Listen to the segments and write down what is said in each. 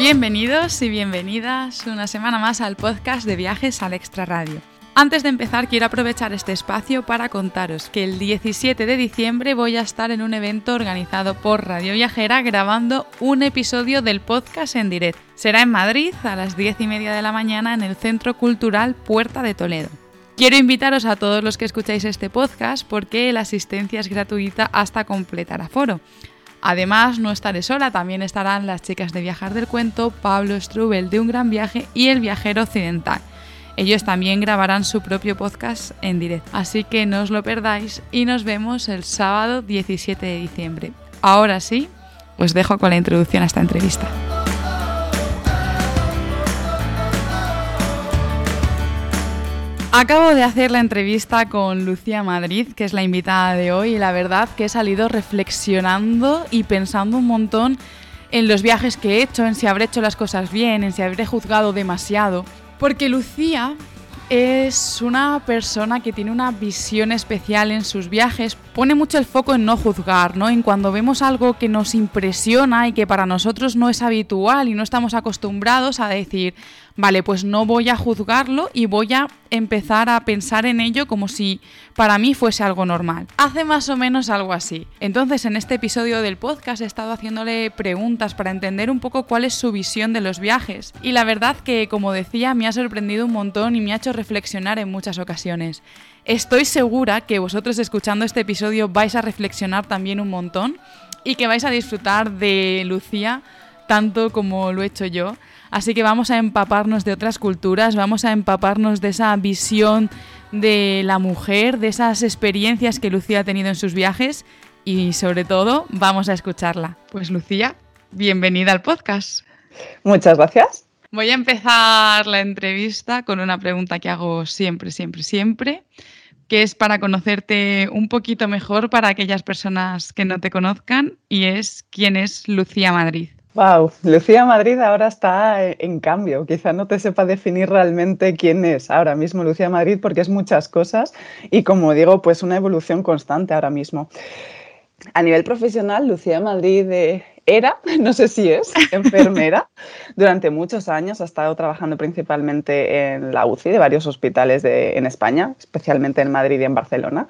Bienvenidos y bienvenidas una semana más al podcast de viajes al Extra Radio. Antes de empezar quiero aprovechar este espacio para contaros que el 17 de diciembre voy a estar en un evento organizado por Radio Viajera grabando un episodio del podcast en directo. Será en Madrid a las 10 y media de la mañana en el Centro Cultural Puerta de Toledo. Quiero invitaros a todos los que escucháis este podcast porque la asistencia es gratuita hasta completar aforo. Además, no estaré sola, también estarán las chicas de Viajar del Cuento, Pablo Strubel de Un Gran Viaje y El Viajero Occidental. Ellos también grabarán su propio podcast en directo, así que no os lo perdáis y nos vemos el sábado 17 de diciembre. Ahora sí, os dejo con la introducción a esta entrevista. Acabo de hacer la entrevista con Lucía Madrid, que es la invitada de hoy, y la verdad que he salido reflexionando y pensando un montón en los viajes que he hecho, en si habré hecho las cosas bien, en si habré juzgado demasiado. Porque Lucía es una persona que tiene una visión especial en sus viajes, pone mucho el foco en no juzgar, ¿no? En cuando vemos algo que nos impresiona y que para nosotros no es habitual y no estamos acostumbrados a decir, vale, pues no voy a juzgarlo y voy a empezar a pensar en ello como si para mí fuese algo normal. Hace más o menos algo así. Entonces, en este episodio del podcast he estado haciéndole preguntas para entender un poco cuál es su visión de los viajes. Y la verdad que, como decía, me ha sorprendido un montón y me ha hecho reflexionar en muchas ocasiones. Estoy segura que vosotros escuchando este episodio vais a reflexionar también un montón y que vais a disfrutar de Lucía tanto como lo he hecho yo. Así que vamos a empaparnos de otras culturas, vamos a empaparnos de esa visión de la mujer, de esas experiencias que Lucía ha tenido en sus viajes y sobre todo vamos a escucharla. Pues Lucía, bienvenida al podcast. Muchas gracias. Voy a empezar la entrevista con una pregunta que hago siempre, siempre, siempre, que es para conocerte un poquito mejor para aquellas personas que no te conozcan y es quién es Lucía Madrid. Wow, Lucía Madrid ahora está en cambio. Quizá no te sepa definir realmente quién es ahora mismo Lucía Madrid porque es muchas cosas y como digo, pues una evolución constante ahora mismo. A nivel profesional, Lucía Madrid eh, era, no sé si es, enfermera. Durante muchos años ha estado trabajando principalmente en la UCI de varios hospitales en España, especialmente en Madrid y en Barcelona.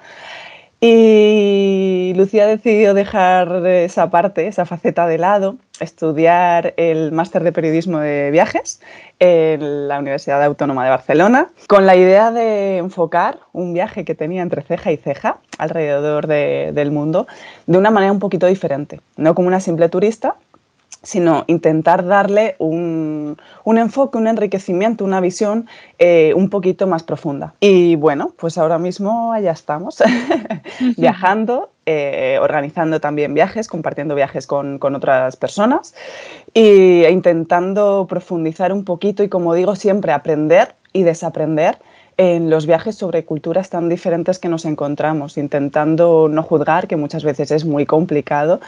Y Lucía decidió dejar esa parte, esa faceta de lado, estudiar el máster de periodismo de viajes en la Universidad Autónoma de Barcelona, con la idea de enfocar un viaje que tenía entre ceja y ceja alrededor del mundo de una manera un poquito diferente, no como una simple turista, sino intentar darle un, enfoque, un enriquecimiento, una visión eh, un poquito más profunda. Y bueno, pues ahora mismo allá estamos, viajando, eh, organizando también viajes, compartiendo viajes con, otras personas e intentando profundizar un poquito y, como digo, siempre aprender y desaprender en los viajes sobre culturas tan diferentes que nos encontramos, intentando no juzgar, que muchas veces es muy complicado,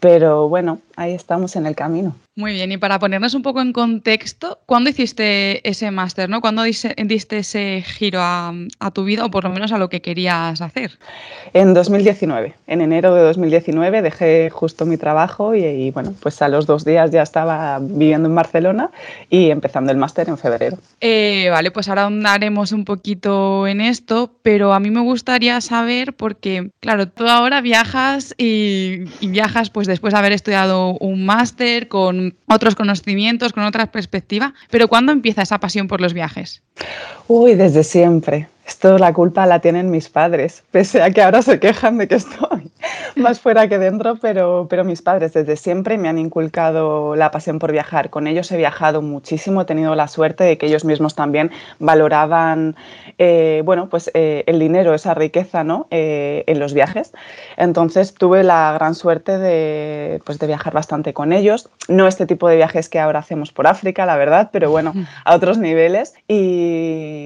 pero bueno, ahí estamos en el camino. Muy bien, y para ponernos un poco en contexto, ¿cuándo hiciste ese máster? ¿no? ¿Cuándo diste ese giro a, tu vida o por lo menos a lo que querías hacer? En 2019, en enero de 2019 dejé justo mi trabajo y, bueno, pues a los dos días ya estaba viviendo en Barcelona y empezando el máster en febrero. Eh, vale, pues ahora andaremos un poquito en esto, pero a mí me gustaría saber porque, claro, tú ahora viajas y, y viajas pues después de haber estudiado un máster con otros conocimientos, con otra perspectiva. Pero ¿cuándo empieza esa pasión por los viajes? Uy, desde siempre. Esto la culpa la tienen mis padres, pese a que ahora se quejan de que estoy más fuera que dentro, pero, pero mis padres desde siempre me han inculcado la pasión por viajar. Con ellos he viajado muchísimo, he tenido la suerte de que ellos mismos también valoraban, eh, bueno, pues eh, el dinero, esa riqueza, ¿no? Eh, en los viajes. Entonces tuve la gran suerte de, pues, de viajar bastante con ellos. No este tipo de viajes que ahora hacemos por África, la verdad, pero bueno, a otros niveles. Y,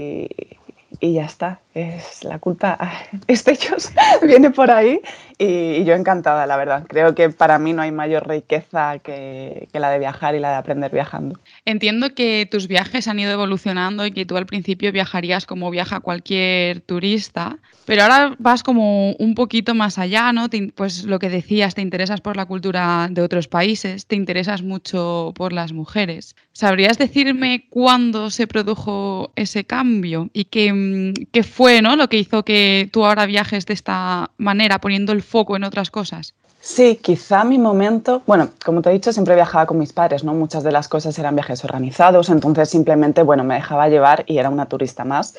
y ya está. Es la culpa es de ellos, viene por ahí y, yo encantada, la verdad. Creo que para mí no hay mayor riqueza que, que, la de viajar y la de aprender viajando. Entiendo que tus viajes han ido evolucionando y que tú al principio viajarías como viaja cualquier turista, pero ahora vas como un poquito más allá, ¿no? pues lo que decías, te interesas por la cultura de otros países, te interesas mucho por las mujeres. ¿Sabrías decirme cuándo se produjo ese cambio y qué, qué fue ¿no? lo que hizo que tú ahora viajes de esta manera, poniendo el foco en otras cosas? Sí, quizá mi momento, bueno, como te he dicho, siempre viajaba con mis padres, ¿no? Muchas de las cosas eran viajes organizados, entonces simplemente, bueno, me dejaba llevar y era una turista más.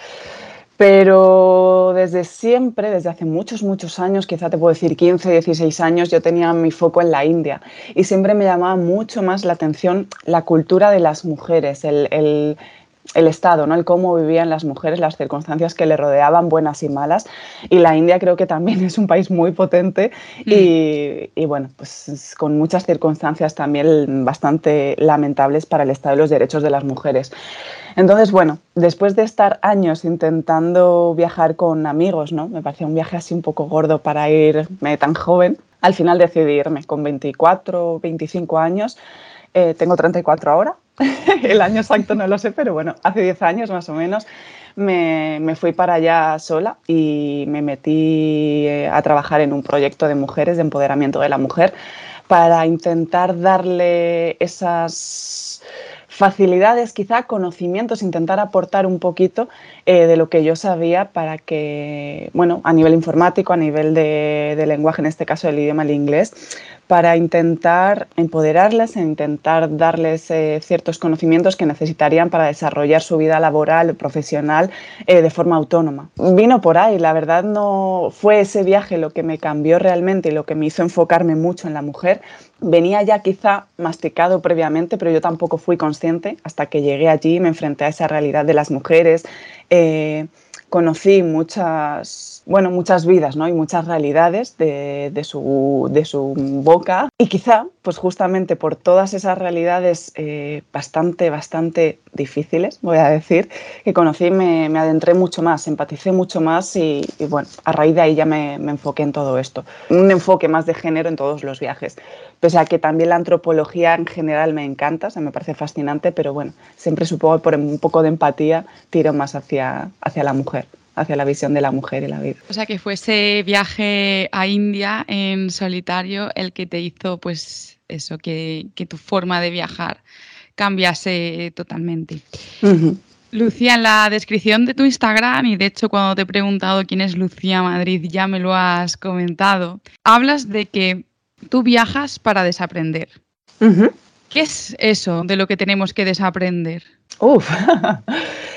Pero desde siempre, desde hace muchos, muchos años, quizá te puedo decir 15, 16 años, yo tenía mi foco en la India y siempre me llamaba mucho más la atención la cultura de las mujeres, el, el, el Estado, ¿no? el cómo vivían las mujeres, las circunstancias que le rodeaban, buenas y malas. Y la India creo que también es un país muy potente y, y, bueno, pues con muchas circunstancias también bastante lamentables para el estado de los derechos de las mujeres. Entonces, bueno, después de estar años intentando viajar con amigos, ¿no? Me parecía un viaje así un poco gordo para irme tan joven. Al final decidí irme con 24 o 25 años. Eh, tengo 34 ahora. El año exacto no lo sé, pero bueno, hace 10 años más o menos me, me, fui para allá sola y me metí eh, a trabajar en un proyecto de mujeres, de empoderamiento de la mujer, para intentar darle esas facilidades, quizá conocimientos, intentar aportar un poquito eh, de lo que yo sabía para que, bueno, a nivel informático, a nivel de, lenguaje, en este caso el idioma, el inglés, para intentar empoderarles e intentar darles eh, ciertos conocimientos que necesitarían para desarrollar su vida laboral, profesional, eh, de forma autónoma. Vino por ahí, la verdad no fue ese viaje lo que me cambió realmente y lo que me hizo enfocarme mucho en la mujer. Venía ya quizá masticado previamente, pero yo tampoco fui consciente hasta que llegué allí y me enfrenté a esa realidad de las mujeres. Eh, conocí muchas, bueno, muchas vidas ¿no? y muchas realidades de, su, boca y quizá, pues justamente por todas esas realidades eh, bastante, bastante difíciles, voy a decir, que conocí, me, adentré mucho más, empaticé mucho más y, bueno, a raíz de ahí ya me, me enfoqué en todo esto. Un enfoque más de género en todos los viajes, pese a que también la antropología en general me encanta, o sea, me parece fascinante, pero bueno, siempre supongo por un poco de empatía tiro más hacia, hacia la mujer hacia la visión de la mujer y la vida. O sea, que fue ese viaje a India en solitario el que te hizo, pues, eso, que, que tu forma de viajar cambiase totalmente. Uh -huh. Lucía, en la descripción de tu Instagram, y de hecho cuando te he preguntado quién es Lucía Madrid, ya me lo has comentado, hablas de que tú viajas para desaprender. Uh -huh. ¿Qué es eso de lo que tenemos que desaprender? Uf.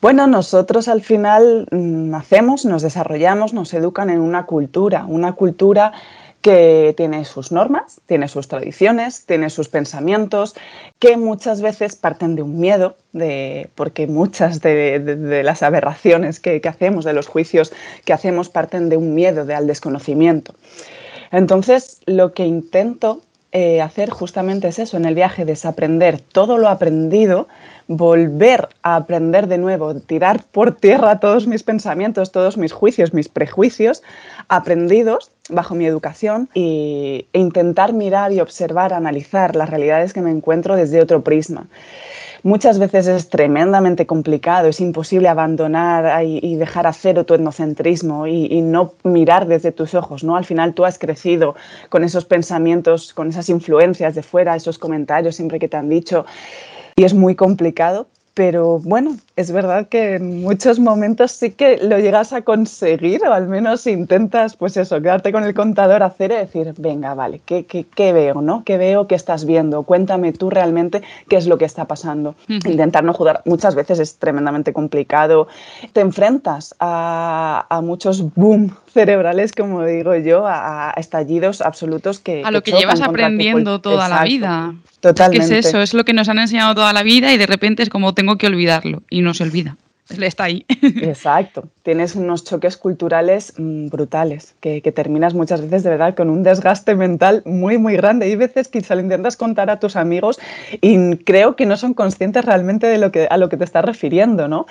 Bueno, nosotros al final nacemos, nos desarrollamos, nos educan en una cultura, una cultura que tiene sus normas, tiene sus tradiciones, tiene sus pensamientos, que muchas veces parten de un miedo, de, porque muchas de, las aberraciones que, hacemos, de los juicios que hacemos, parten de un miedo, al desconocimiento. Entonces, lo que intento eh, hacer justamente es eso, en el viaje, desaprender todo lo aprendido volver a aprender de nuevo, tirar por tierra todos mis pensamientos, todos mis juicios, mis prejuicios aprendidos bajo mi educación e intentar mirar y observar, analizar las realidades que me encuentro desde otro prisma. Muchas veces es tremendamente complicado, es imposible abandonar y dejar a cero tu etnocentrismo y, y, no mirar desde tus ojos, ¿no? Al final tú has crecido con esos pensamientos, con esas influencias de fuera, esos comentarios siempre que te han dicho y es muy complicado, pero bueno, es verdad que en muchos momentos sí que lo llegas a conseguir o al menos intentas, pues eso, quedarte con el contador a cero y decir, venga, vale, ¿qué, qué, veo, no? ¿Qué veo? ¿Qué estás viendo? Cuéntame tú realmente qué es lo que está pasando. Intentar no juzgar muchas veces es tremendamente complicado. Te enfrentas a, a muchos boom cerebrales, como digo yo, a, estallidos absolutos que... A lo que, llevas aprendiendo toda la vida. Totalmente. Es que es eso, es lo que nos han enseñado toda la vida y de repente es como tengo que olvidarlo y no se olvida. Está ahí. Exacto. Tienes unos choques culturales mm, brutales que, terminas muchas veces de verdad con un desgaste mental muy, muy grande. Hay veces que se lo intentas contar a tus amigos y creo que no son conscientes realmente de lo que, a lo que te estás refiriendo, ¿no?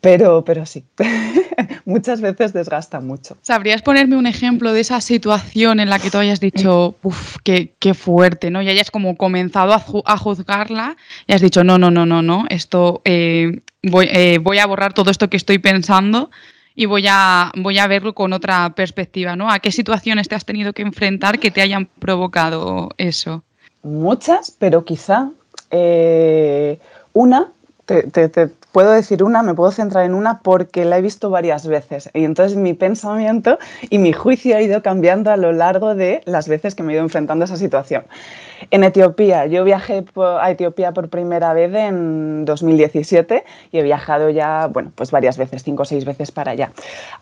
Pero, pero sí, muchas veces desgasta mucho. ¿Sabrías ponerme un ejemplo de esa situación en la que tú hayas dicho, uff, qué, qué, fuerte, ¿no? Y hayas como comenzado a, juzgarla y has dicho, no, no, no, no, no, esto eh, voy, eh, voy, a borrar todo esto que estoy pensando y voy a, voy a verlo con otra perspectiva, ¿no? ¿A qué situaciones te has tenido que enfrentar que te hayan provocado eso? Muchas, pero quizá eh, una te, puedo decir una, me puedo centrar en una porque la he visto varias veces. Y entonces mi pensamiento y mi juicio ha ido cambiando a lo largo de las veces que me he ido enfrentando a esa situación. En Etiopía, yo viajé a Etiopía por primera vez en 2017 y he viajado ya, bueno, pues varias veces, cinco o seis veces para allá.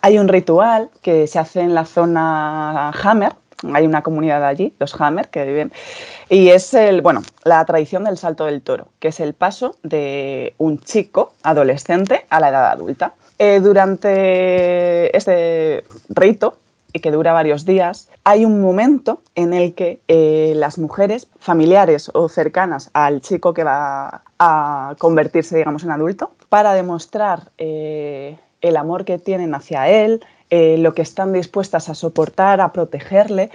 Hay un ritual que se hace en la zona Hammer, hay una comunidad allí, los Hammer, que viven. Y es el, bueno, la tradición del salto del toro, que es el paso de un chico adolescente a la edad adulta. Eh, durante este rito, y que dura varios días, hay un momento en el que eh, las mujeres familiares o cercanas al chico que va a convertirse, digamos, en adulto, para demostrar eh, el amor que tienen hacia él, eh, lo que están dispuestas a soportar, a protegerle,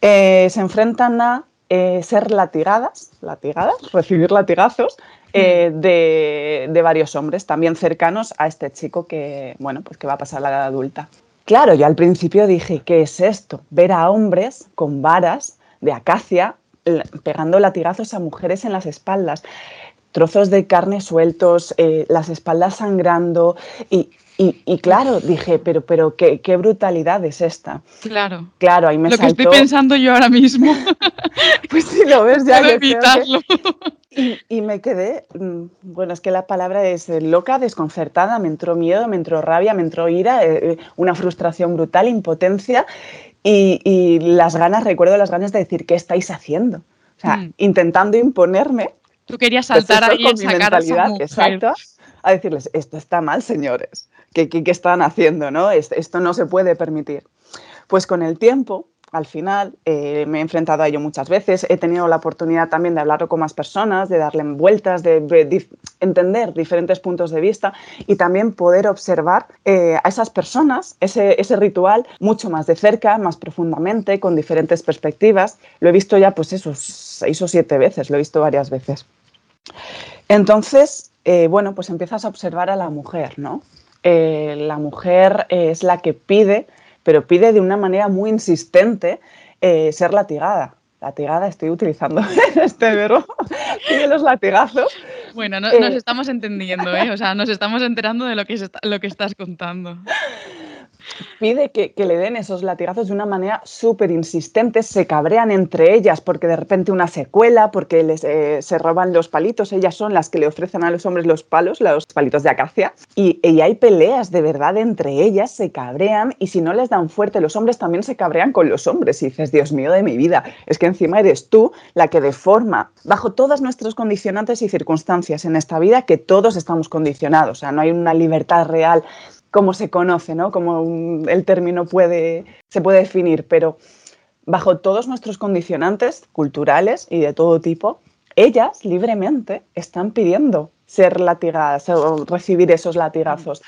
eh, se enfrentan a eh, ser latigadas, latigadas, recibir latigazos de, de, varios hombres también cercanos a este chico que, bueno, pues que va a pasar la edad adulta. Claro, yo al principio dije, ¿qué es esto? Ver a hombres con varas de acacia pegando latigazos a mujeres en las espaldas trozos de carne sueltos, las espaldas sangrando y y, claro, dije, pero, pero ¿qué, qué, brutalidad es esta. Claro. Claro, ahí me Lo que estoy pensando yo ahora mismo. pues si lo ves ya. evitarlo. Y, y, me quedé, mm, bueno, es que la palabra es eh, loca, desconcertada, me entró miedo, me entró rabia, me entró ira, eh, eh, una frustración brutal, impotencia y, y, las ganas, recuerdo las ganas de decir, ¿qué estáis haciendo? O sea, mm. intentando imponerme. Tú querías pues saltar ahí y sacar a esa mujer. Exacto, a decirles, esto está mal, señores. ¿Qué, están haciendo? ¿no? Esto no se puede permitir. Pues con el tiempo, al final, eh, me he enfrentado a ello muchas veces. He tenido la oportunidad también de hablarlo con más personas, de darle vueltas, de, entender diferentes puntos de vista y también poder observar eh, a esas personas, ese, ese, ritual, mucho más de cerca, más profundamente, con diferentes perspectivas. Lo he visto ya, pues esos seis o siete veces, lo he visto varias veces. Entonces, eh, bueno, pues empiezas a observar a la mujer, ¿no? Eh, la mujer es la que pide, pero pide de una manera muy insistente eh, ser latigada. Latigada, estoy utilizando este verbo, pide los latigazos. Bueno, nos estamos entendiendo, ¿eh? o sea, nos estamos enterando de lo que, lo que estás contando pide que, le den esos latigazos de una manera súper insistente, se cabrean entre ellas porque de repente una secuela, porque les, eh, se roban los palitos, ellas son las que le ofrecen a los hombres los palos, los palitos de acacia, y, hay peleas de verdad entre ellas, se cabrean y si no les dan fuerte, los hombres también se cabrean con los hombres y dices, Dios mío de mi vida, es que encima eres tú la que deforma, bajo todas nuestros condicionantes y circunstancias en esta vida, que todos estamos condicionados, o sea, no hay una libertad real como se conoce, ¿no? Como el término puede, se puede definir, pero bajo todos nuestros condicionantes culturales y de todo tipo, ellas libremente están pidiendo ser latigadas o recibir esos latigazos.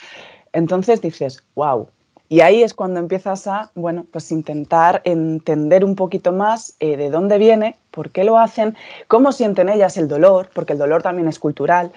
Entonces dices, wow. Y ahí es cuando empiezas a, bueno, pues intentar entender un poquito más eh, de dónde viene, por qué lo hacen, cómo sienten ellas el dolor, porque el dolor también es cultural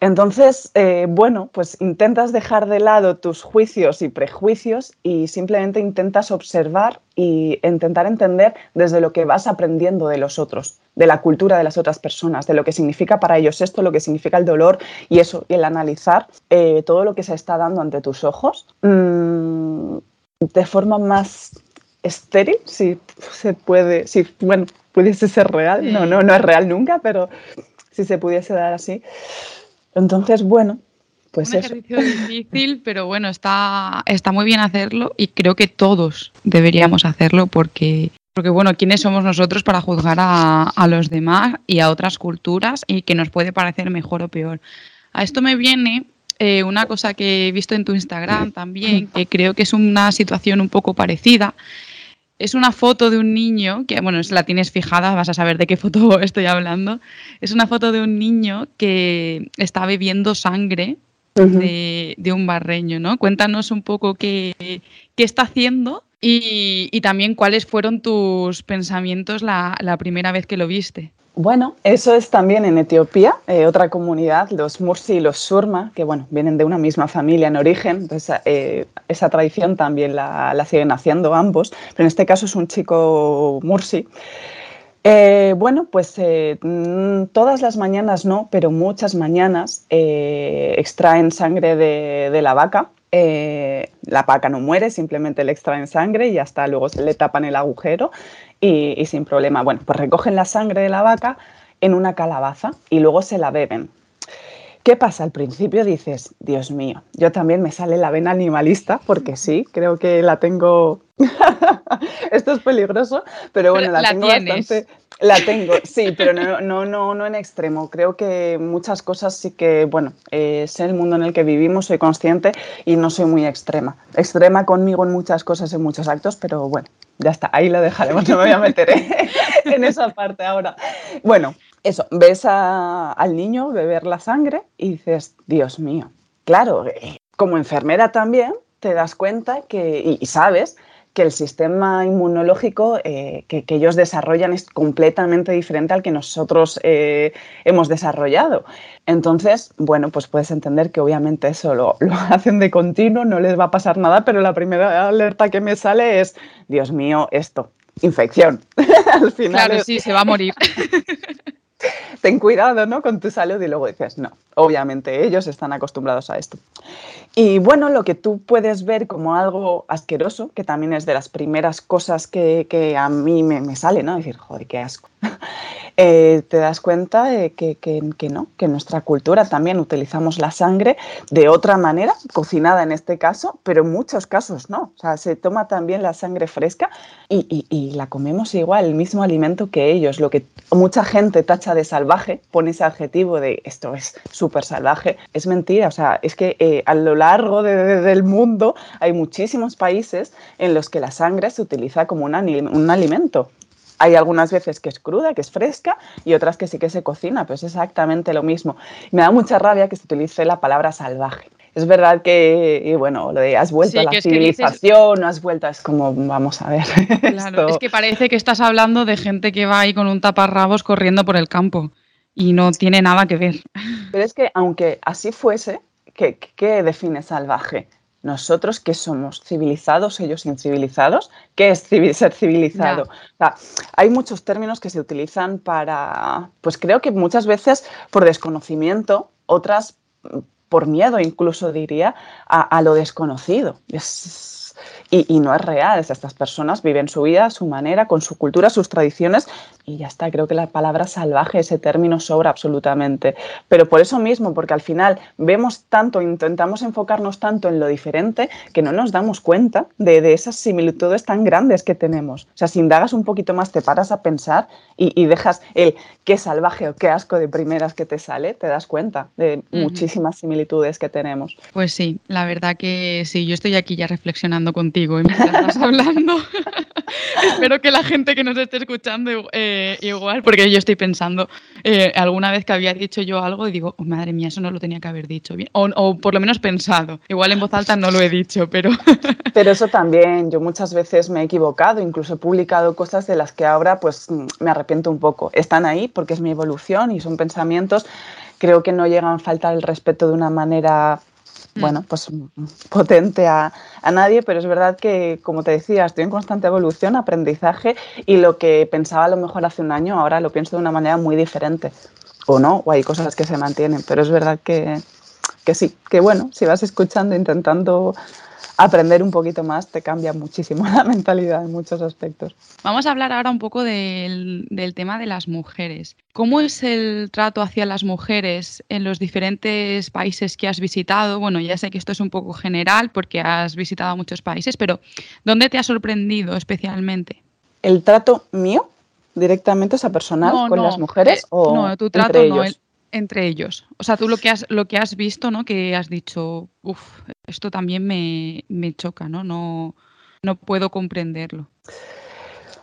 Entonces, eh, bueno, pues intentas dejar de lado tus juicios y prejuicios y simplemente intentas observar y intentar entender desde lo que vas aprendiendo de los otros, de la cultura de las otras personas, de lo que significa para ellos esto, lo que significa el dolor y eso, y el analizar eh, todo lo que se está dando ante tus ojos mm, de forma más estéril, si se puede, si, bueno, pudiese ser real, no, no, no es real nunca, pero si se pudiese dar así. Entonces, bueno, pues un ejercicio difícil, pero bueno, está, está muy bien hacerlo y creo que todos deberíamos hacerlo porque, porque bueno, ¿quiénes somos nosotros para juzgar a, los demás y a otras culturas y que nos puede parecer mejor o peor? A esto me viene eh, una cosa que he visto en tu Instagram también, que creo que es una situación un poco parecida. Es una foto de un niño, que bueno, si la tienes fijada, vas a saber de qué foto estoy hablando. Es una foto de un niño que está bebiendo sangre de, un barreño, ¿no? Cuéntanos un poco qué, qué está haciendo y, también cuáles fueron tus pensamientos la, primera vez que lo viste. Bueno, eso es también en Etiopía, eh, otra comunidad, los Mursi y los Surma, que bueno, vienen de una misma familia en origen, entonces eh, esa tradición también la, siguen haciendo ambos, pero en este caso es un chico Mursi. Eh, bueno, pues mm, todas las mañanas no, pero muchas mañanas extraen sangre de, la vaca. la vaca no muere, simplemente le extraen sangre y hasta luego se le tapan el agujero y, sin problema. Bueno, pues recogen la sangre de la vaca en una calabaza y luego se la beben. ¿Qué pasa? Al principio dices, Dios mío, yo también me sale la vena animalista, porque sí, creo que la tengo. Esto es peligroso, pero bueno, la, tengo bastante. La tengo, sí, pero no, no, no, no en extremo. Creo que muchas cosas sí que, bueno, eh, sé el mundo en el que vivimos, soy consciente y no soy muy extrema. Extrema conmigo en muchas cosas, en muchos actos, pero bueno, ya está, ahí lo dejaremos, no me voy a meter en esa parte ahora. Bueno, eso, ves al niño beber la sangre y dices, Dios mío, claro, eh, como enfermera también te das cuenta que, y, sabes que el sistema inmunológico eh, que, ellos desarrollan es completamente diferente al que nosotros eh, hemos desarrollado. Entonces, bueno, pues puedes entender que obviamente eso lo, lo, hacen de continuo, no les va a pasar nada, pero la primera alerta que me sale es, Dios mío, esto, infección. Al final claro, sí, se va a morir. ten cuidado ¿no? con tu salud y luego dices, no, obviamente ellos están acostumbrados a esto. Y bueno, lo que tú puedes ver como algo asqueroso, que también es de las primeras cosas que, a mí me, me, sale, ¿no? Decir, joder, qué asco. Eh, te das cuenta de que, no, que en nuestra cultura también utilizamos la sangre de otra manera, cocinada en este caso, pero en muchos casos no. O sea, se toma también la sangre fresca y, la comemos igual, el mismo alimento que ellos. Lo que mucha gente tacha de salvaje, pone ese adjetivo de esto es súper salvaje, es mentira. O sea, es que eh, a lo largo del mundo hay muchísimos países en los que la sangre se utiliza como un alimento. Hay algunas veces que es cruda, que es fresca, y otras que sí que se cocina, pero es exactamente lo mismo. me da mucha rabia que se utilice la palabra salvaje. Es verdad que, bueno, lo de has vuelto a la civilización, no has vuelto, es como, vamos a ver. Claro, es que parece que estás hablando de gente que va ahí con un taparrabos corriendo por el campo y no tiene nada que ver. Pero es que aunque así fuese, ¿qué, qué define salvaje? Nosotros qué somos, civilizados, ellos incivilizados, ¿qué es ser civilizado? hay muchos términos que se utilizan para, pues creo que muchas veces por desconocimiento, otras por miedo incluso diría, a, lo desconocido. Y, no es real, estas personas viven su vida a su manera, con su cultura, sus tradiciones y ya está, creo que la palabra salvaje, ese término sobra absolutamente. Pero por eso mismo, porque al final vemos tanto, intentamos enfocarnos tanto en lo diferente que no nos damos cuenta de, esas similitudes tan grandes que tenemos. O sea, si indagas un poquito más, te paras a pensar y, dejas el qué salvaje o qué asco de primeras que te sale, te das cuenta de muchísimas similitudes que tenemos. Pues sí, la verdad que sí, yo estoy aquí ya reflexionando soñando contigo ¿eh? mientras estás hablando. Espero que la gente que nos esté escuchando eh, igual, porque yo estoy pensando eh, alguna vez que había dicho yo algo y digo, oh, madre mía, eso no lo tenía que haber dicho bien. O, o, por lo menos pensado. Igual en voz alta no lo he dicho, pero... pero eso también, yo muchas veces me he equivocado, incluso he publicado cosas de las que ahora pues me arrepiento un poco. Están ahí porque es mi evolución y son pensamientos, creo que no llegan a faltar el respeto de una manera. Bueno, pues potente a, a, nadie, pero es verdad que, como te decía, estoy en constante evolución, aprendizaje y lo que pensaba a lo mejor hace un año, ahora lo pienso de una manera muy diferente. O no, o hay cosas que se mantienen, pero es verdad que, que sí, que bueno, si vas escuchando, intentando aprender un poquito más te cambia muchísimo la mentalidad en muchos aspectos. Vamos a hablar ahora un poco del, del, tema de las mujeres. ¿Cómo es el trato hacia las mujeres en los diferentes países que has visitado? Bueno, ya sé que esto es un poco general porque has visitado muchos países, pero ¿dónde te ha sorprendido especialmente? ¿El trato mío directamente, o sea, personal no, con no, las mujeres? Eh, o no, tu trato entre no, ellos? Entre ellos. O sea, tú lo que has, lo que has visto, ¿no? Que has dicho, uff, esto también me, me choca, ¿no? ¿no? No puedo comprenderlo.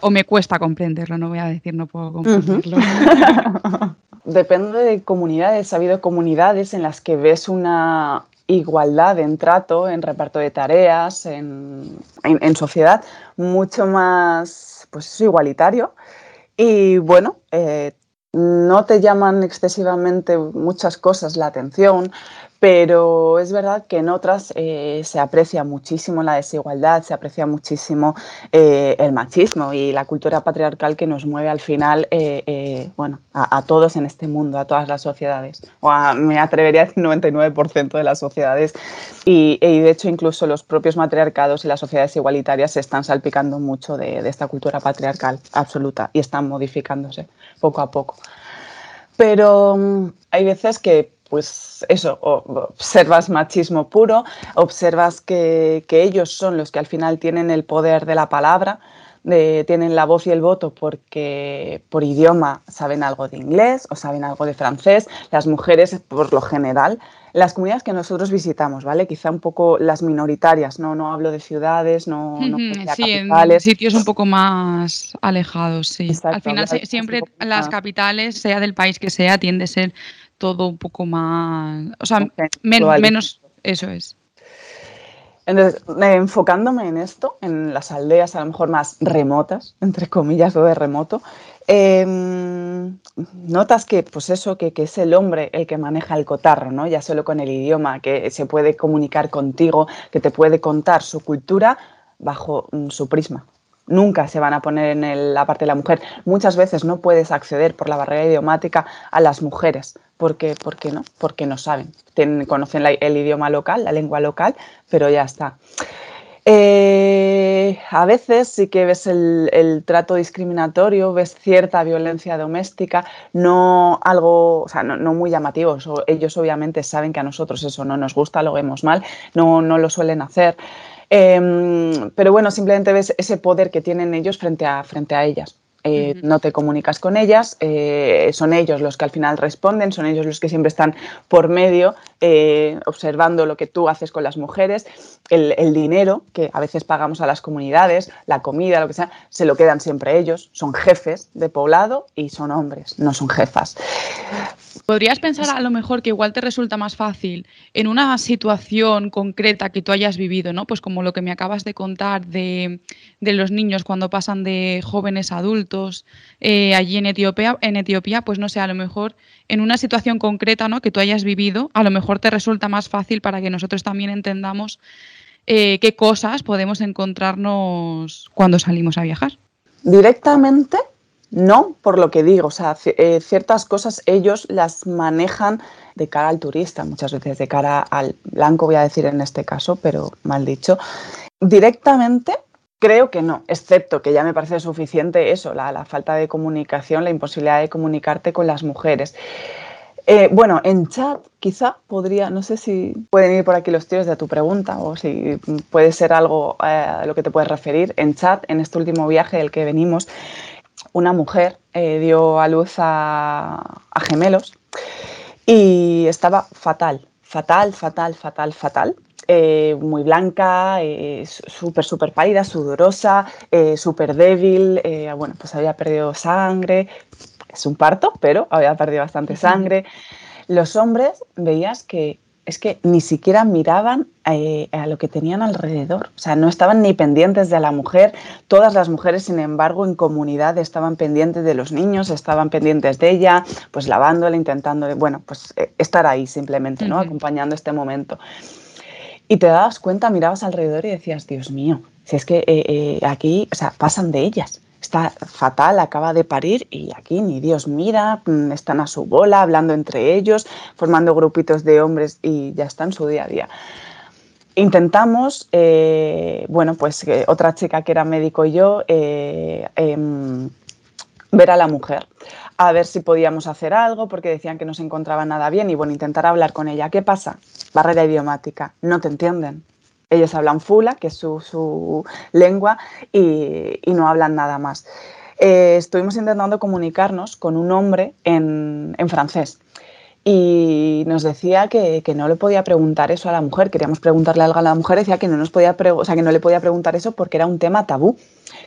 O me cuesta comprenderlo, no voy a decir no puedo comprenderlo. Depende de comunidades. Ha habido comunidades en las que ves una igualdad en trato, en reparto de tareas, en, en- en sociedad, mucho más pues, igualitario. Y bueno, eh, no te llaman excesivamente muchas cosas la atención, pero es verdad que en otras eh, se aprecia muchísimo la desigualdad, se aprecia muchísimo eh, el machismo y la cultura patriarcal que nos mueve al final, eh, eh, bueno, a, a todos en este mundo, a todas las sociedades, o a, me atrevería a decir 99% de las sociedades, y, y de hecho incluso los propios matriarcados y las sociedades igualitarias se están salpicando mucho de, de esta cultura patriarcal absoluta y están modificándose poco a poco. Pero mm, hay veces que, pues eso, observas machismo puro, observas que, que ellos son los que al final tienen el poder de la palabra, de- tienen la voz y el voto porque por idioma saben algo de inglés o saben algo de francés. Las mujeres, por lo general, las comunidades que nosotros visitamos, ¿vale? Quizá un poco las minoritarias, no, no hablo de ciudades, no, no sí, en capitales. sitios un poco más alejados, sí. Exacto, Al final siempre las capitales, sea del país que sea, tiende a ser todo un poco más, o sea, men- menos, eso es. Entonces, eh, enfocándome en esto, en las aldeas a lo mejor más remotas, entre comillas, o de remoto, eh, notas que, pues eso, que, que es el hombre el que maneja el cotarro, ¿no? Ya solo con el idioma, que se puede comunicar contigo, que te puede contar su cultura bajo mm, su prisma. Nunca se van a poner en la parte de la mujer. Muchas veces no puedes acceder por la barrera idiomática a las mujeres. ¿Por qué? ¿Por qué no? Porque no saben. Conocen el idioma local, la lengua local, pero ya está. Eh, a veces sí que ves el, trato discriminatorio, ves cierta violencia doméstica, no algo, o sea, no, no muy llamativo. Ellos obviamente saben que a nosotros eso no nos gusta, lo vemos mal, no, no lo suelen hacer. Em, pero bueno, simplemente ves ese poder que tienen ellos frente a, frente a ellas. Eh. No te comunicas con ellas, eh, son ellos los que al final responden, son ellos los que siempre están por medio, eh, observando lo que tú haces con las mujeres, el, el dinero que a veces pagamos a las comunidades, la comida, lo que sea, se lo quedan siempre ellos, son jefes de poblado y son hombres, no son jefas. ¿Podrías pensar a lo mejor que igual te resulta más fácil en una situación concreta que tú hayas vivido, ¿no? Pues como lo que me acabas de contar de, de los niños cuando pasan de jóvenes a adultos eh, allí en Etiopía, en Etiopía, pues no sé, a lo mejor en una situación concreta, ¿no? Que tú hayas vivido, a lo mejor te resulta más fácil para que nosotros también entendamos eh, qué cosas podemos encontrarnos cuando salimos a viajar. Directamente, no, por lo que digo, o sea, eh, ciertas cosas ellos las manejan de cara al turista, muchas veces de cara al blanco, voy a decir en este caso, pero mal dicho. Directamente, creo que no, excepto que ya me parece suficiente eso, la, falta de comunicación, la imposibilidad de comunicarte con las mujeres. Eh, bueno, en chat quizá podría, no sé si pueden ir por aquí los tíos de tu pregunta o si puede ser algo eh, a lo que te puedes referir. En chat, en este último viaje del que venimos, una mujer eh, dio a luz a gemelos y estaba fatal, fatal, fatal, fatal, fatal. Eh, muy blanca, eh, súper, súper pálida, sudorosa, eh, súper débil, bueno, pues había perdido sangre, es un parto, pero había perdido bastante sangre. Los hombres veías que es que ni siquiera miraban a lo que tenían alrededor, o sea, no estaban ni pendientes de la mujer. Todas las mujeres, sin embargo, en comunidad estaban pendientes de los niños, estaban pendientes de ella, pues lavándola, intentando, bueno, pues estar ahí simplemente, ¿no? Acompañando este momento. Y te dabas cuenta, mirabas alrededor y decías, Dios mío, si es que eh, eh, aquí, o sea, pasan de ellas. Está fatal, acaba de parir y aquí ni Dios mira, mm, están a su bola, hablando entre ellos, formando grupitos de hombres y ya está en su día a día. Intentamos, eh, bueno, pues otra chica que era médico y yo, em, ver a la mujer a ver si podíamos hacer algo porque decían que no se encontraba nada bien y bueno, intentar hablar con ella. ¿Qué pasa? Barrera idiomática, no te entienden. Ellos hablan fula, que es su, lengua, y, no hablan nada más. Eh, estuvimos intentando comunicarnos con un hombre en, en francés y nos decía que, que, no le podía preguntar eso a la mujer. Queríamos preguntarle algo a la mujer, decía que no, nos podía o sea, que no le podía preguntar eso porque era un tema tabú,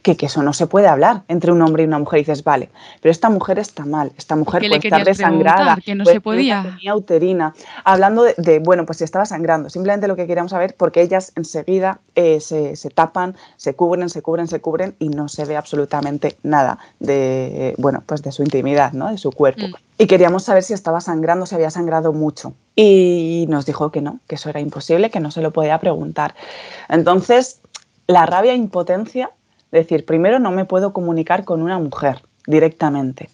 que, que, eso no se puede hablar entre un hombre y una mujer. Y dices, vale, pero esta mujer está mal, esta mujer puede estar desangrada, que no se podía. tenía uterina. Hablando de, bueno, pues si estaba sangrando, simplemente lo que queríamos saber, porque ellas enseguida eh, se, se, tapan, se cubren, se cubren, se cubren y no se ve absolutamente nada de, bueno, pues de su intimidad, ¿no? de su cuerpo. Mm y queríamos saber si estaba sangrando, si había sangrado mucho. Y nos dijo que no, que eso era imposible, que no se lo podía preguntar. Entonces, la rabia e impotencia, decir, primero no me puedo comunicar con una mujer directamente.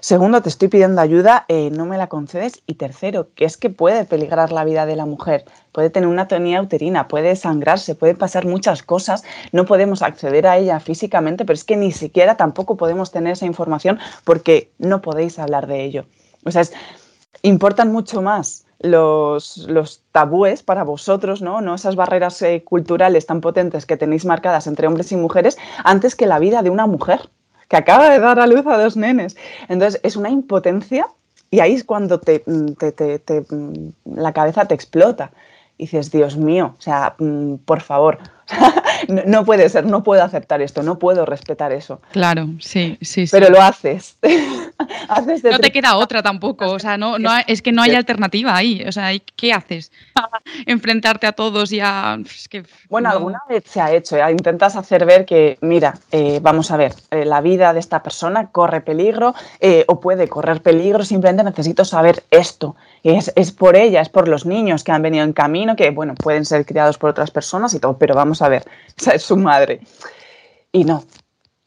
Segundo, te estoy pidiendo ayuda, eh, no me la concedes. Y tercero, que es que puede peligrar la vida de la mujer, puede tener una tonía uterina, puede sangrarse, puede pasar muchas cosas, no podemos acceder a ella físicamente, pero es que ni siquiera tampoco podemos tener esa información porque no podéis hablar de ello. O sea, importan mucho más los, los, tabúes para vosotros, ¿no? ¿no? Esas barreras eh, culturales tan potentes que tenéis marcadas entre hombres y mujeres antes que la vida de una mujer que acaba de dar a luz a dos nenes. Entonces, es una impotencia y ahí es cuando te, mm, mm, la cabeza te explota. Y dices, Dios mío, o sea, mm, por favor, no, puede ser, no puedo aceptar esto, no puedo respetar eso. Claro, sí, sí, sí. Pero lo haces. no te queda otra tampoco, o sea, no, no, es que no hay alternativa ahí, o sea, ¿qué haces? Enfrentarte a todos y a... bueno, alguna vez se ha hecho, ¿eh? intentas hacer ver que, mira, eh, vamos a ver, eh, la vida de esta persona corre peligro o puede correr peligro, simplemente necesito saber esto. Es, es por ella, es por los niños que han venido en camino, que, bueno, pueden ser criados por otras personas y todo, pero vamos a ver, esa es su madre. Y no,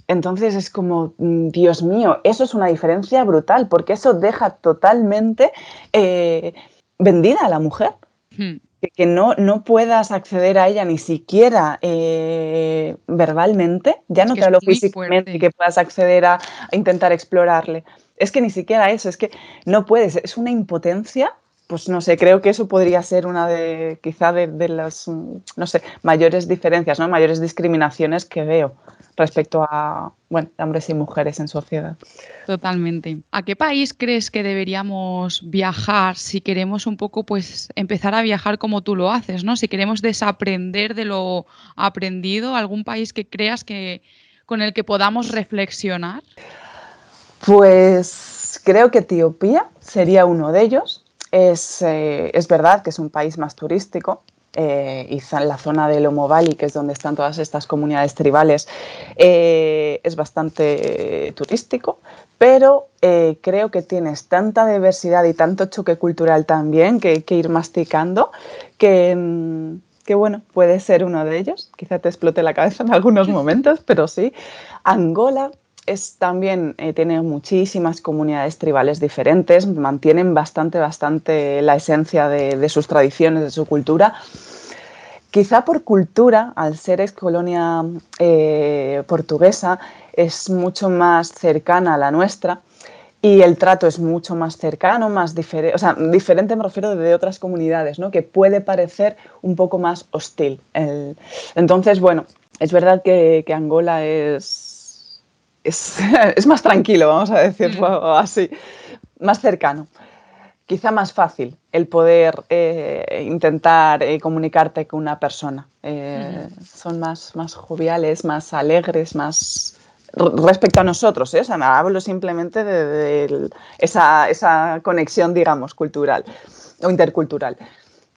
entonces es como, mm, Dios mío, eso es una diferencia brutal, porque eso deja totalmente eh, vendida a la mujer. Hmm. Que, no, no puedas acceder a ella ni siquiera eh, verbalmente, ya no te hablo físicamente, que puedas acceder a, intentar explorarle. Es que ni siquiera eso, es que no puedes, es una impotencia pues no sé, creo que eso podría ser una de, quizá de, de, las, mm, no sé, mayores diferencias, ¿no? Mayores discriminaciones que veo respecto a bueno, hombres y mujeres en sociedad. Totalmente. ¿A qué país crees que deberíamos viajar si queremos un poco pues empezar a viajar como tú lo haces, ¿no? Si queremos desaprender de lo aprendido, algún país que creas que con el que podamos reflexionar? Pues creo que Etiopía sería uno de ellos. Es, eh, es verdad que es un país más turístico, eh, y la zona del Lomo Valley, que es donde están todas estas comunidades tribales, eh, es bastante turístico, pero creo que tienes tanta diversidad y tanto choque cultural también que, que ir masticando que, mm, que, bueno, puede ser uno de ellos. Quizá te explote la cabeza en algunos momentos, pero sí. Angola es también tiene muchísimas comunidades tribales diferentes, mantienen bastante, bastante la esencia de, de, sus tradiciones, de su cultura, Quizá por cultura, al ser ex colonia eh, portuguesa, es mucho más cercana a la nuestra y el trato es mucho más cercano, más diferente, o sea, diferente me refiero de otras comunidades, ¿no? que puede parecer un poco más hostil. entonces, bueno, es verdad que, Angola es, es, más tranquilo, vamos a decirlo mm. así, más cercano. quizá más fácil el poder eh, intentar eh, comunicarte con una persona. Eh, son más, más joviales, más alegres, más respecto a nosotros, o sea, hablo simplemente de, esa, esa, conexión, digamos, cultural o intercultural.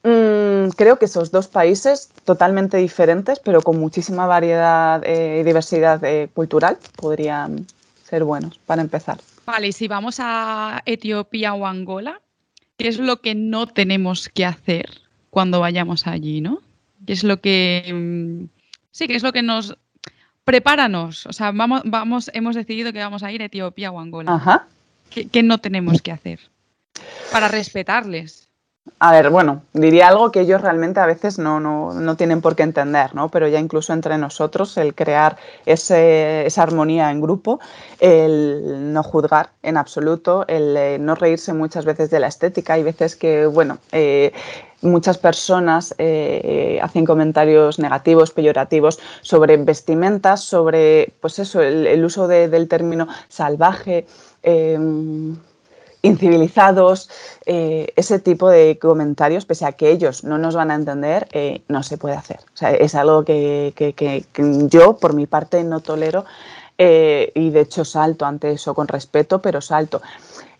Mm, creo que esos dos países totalmente diferentes, pero con muchísima variedad y diversidad cultural, podrían ser buenos para empezar. Vale, y si vamos a Etiopía o Angola, ¿qué es lo que no tenemos que hacer cuando vayamos allí, no? ¿Qué es lo que... Mm, sí, ¿qué es lo que nos... Prepáranos, o sea, vamos, vamos, hemos decidido que vamos a ir a Etiopía o Angola. Ajá. ¿Qué, no tenemos que hacer? Para respetarles. A ver, bueno, diría algo que ellos realmente a veces no, no, tienen por qué entender, ¿no? Pero ya incluso entre nosotros, el crear esa armonía en grupo, el no juzgar en absoluto, el eh, no reírse muchas veces de la estética. Hay veces que, bueno, eh, muchas personas eh, hacen comentarios negativos, peyorativos sobre vestimentas, sobre, pues eso, el, uso del término salvaje incivilizados, eh, ese tipo de comentarios, pese a que ellos no nos van a entender, eh, no se puede hacer. es algo que, yo, por mi parte, no tolero eh, y de hecho salto ante eso con respeto, pero salto.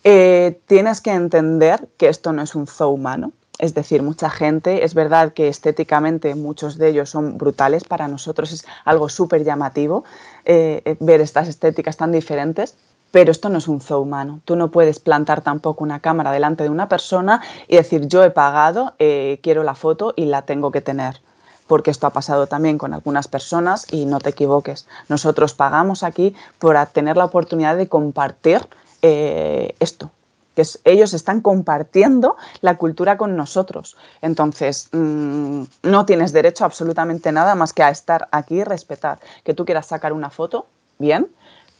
tienes que entender que esto no es un zoo humano. Es decir, mucha gente, es verdad que estéticamente muchos de ellos son brutales, para nosotros es algo súper llamativo ver estas estéticas tan diferentes, pero esto no es un zoo humano. Tú no puedes plantar tampoco una cámara delante de una persona y decir yo he pagado, eh, quiero la foto y la tengo que tener. Porque esto ha pasado también con algunas personas y no te equivoques. Nosotros pagamos aquí por tener la oportunidad de compartir eh, esto, que ellos están compartiendo la cultura con nosotros. Entonces, mm, no tienes derecho a absolutamente nada más que a estar aquí y respetar. Que tú quieras sacar una foto, bien,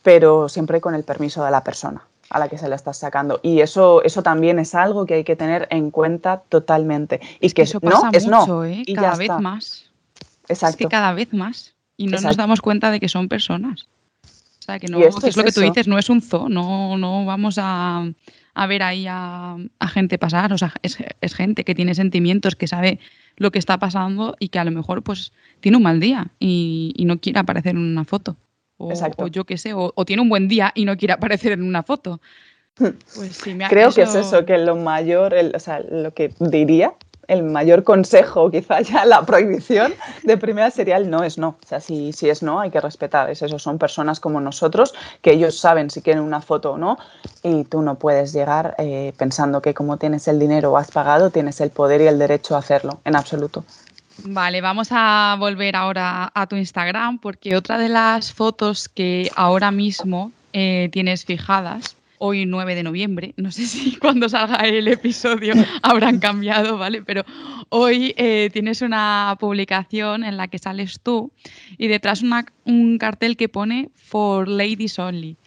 pero siempre con el permiso de la persona a la que se la estás sacando. Y eso, eso también es algo que hay que tener en cuenta totalmente. Y que, eso pasa no es no. ¿eh? Cada vez más. Exacto. Es que cada vez más. Y no nos damos cuenta de que son personas. O sea, que no es, lo que tú dices, no es un zoo, no, no vamos a, ver ahí a, gente pasar. O sea, es, gente que tiene sentimientos, que sabe lo que está pasando y que a lo mejor pues tiene un mal día y, y no quiere aparecer en una foto. O, yo qué sé, o, tiene un buen día y no quiere aparecer en una foto. Pues Creo que es eso, que lo mayor, o sea, lo que diría, el mayor consejo, quizá ya la prohibición de primera sería el no es no. O sea, si, si es no, hay que respetar. Es eso, son personas como nosotros que ellos saben si quieren una foto o no y tú no puedes llegar eh, pensando que como tienes el dinero o has pagado, tienes el poder y el derecho a hacerlo, en absoluto. Vale, vamos a volver ahora a tu Instagram porque otra de las fotos que ahora mismo eh, tienes fijadas, hoy 9 de noviembre, no sé si cuando salga el episodio habrán cambiado, ¿vale? Pero hoy eh, tienes una publicación en la que sales tú y detrás un cartel que pone For Ladies Only.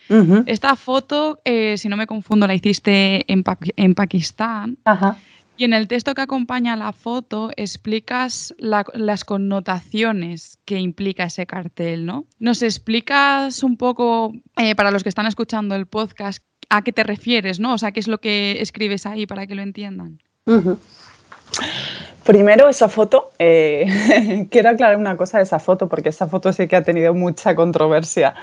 Esta foto, eh, si no me confundo, la hiciste en, en Pakistán. Ajá. Y en el texto que acompaña la foto explicas las connotaciones que implica ese cartel, ¿no? ¿Nos explicas un poco, eh, para los que están escuchando el podcast, a qué te refieres, ¿no? O sea, qué es lo que escribes ahí para que lo entiendan. Primero, esa foto, eh, quiero aclarar una cosa de esa foto, porque esa foto sí que ha tenido mucha controversia.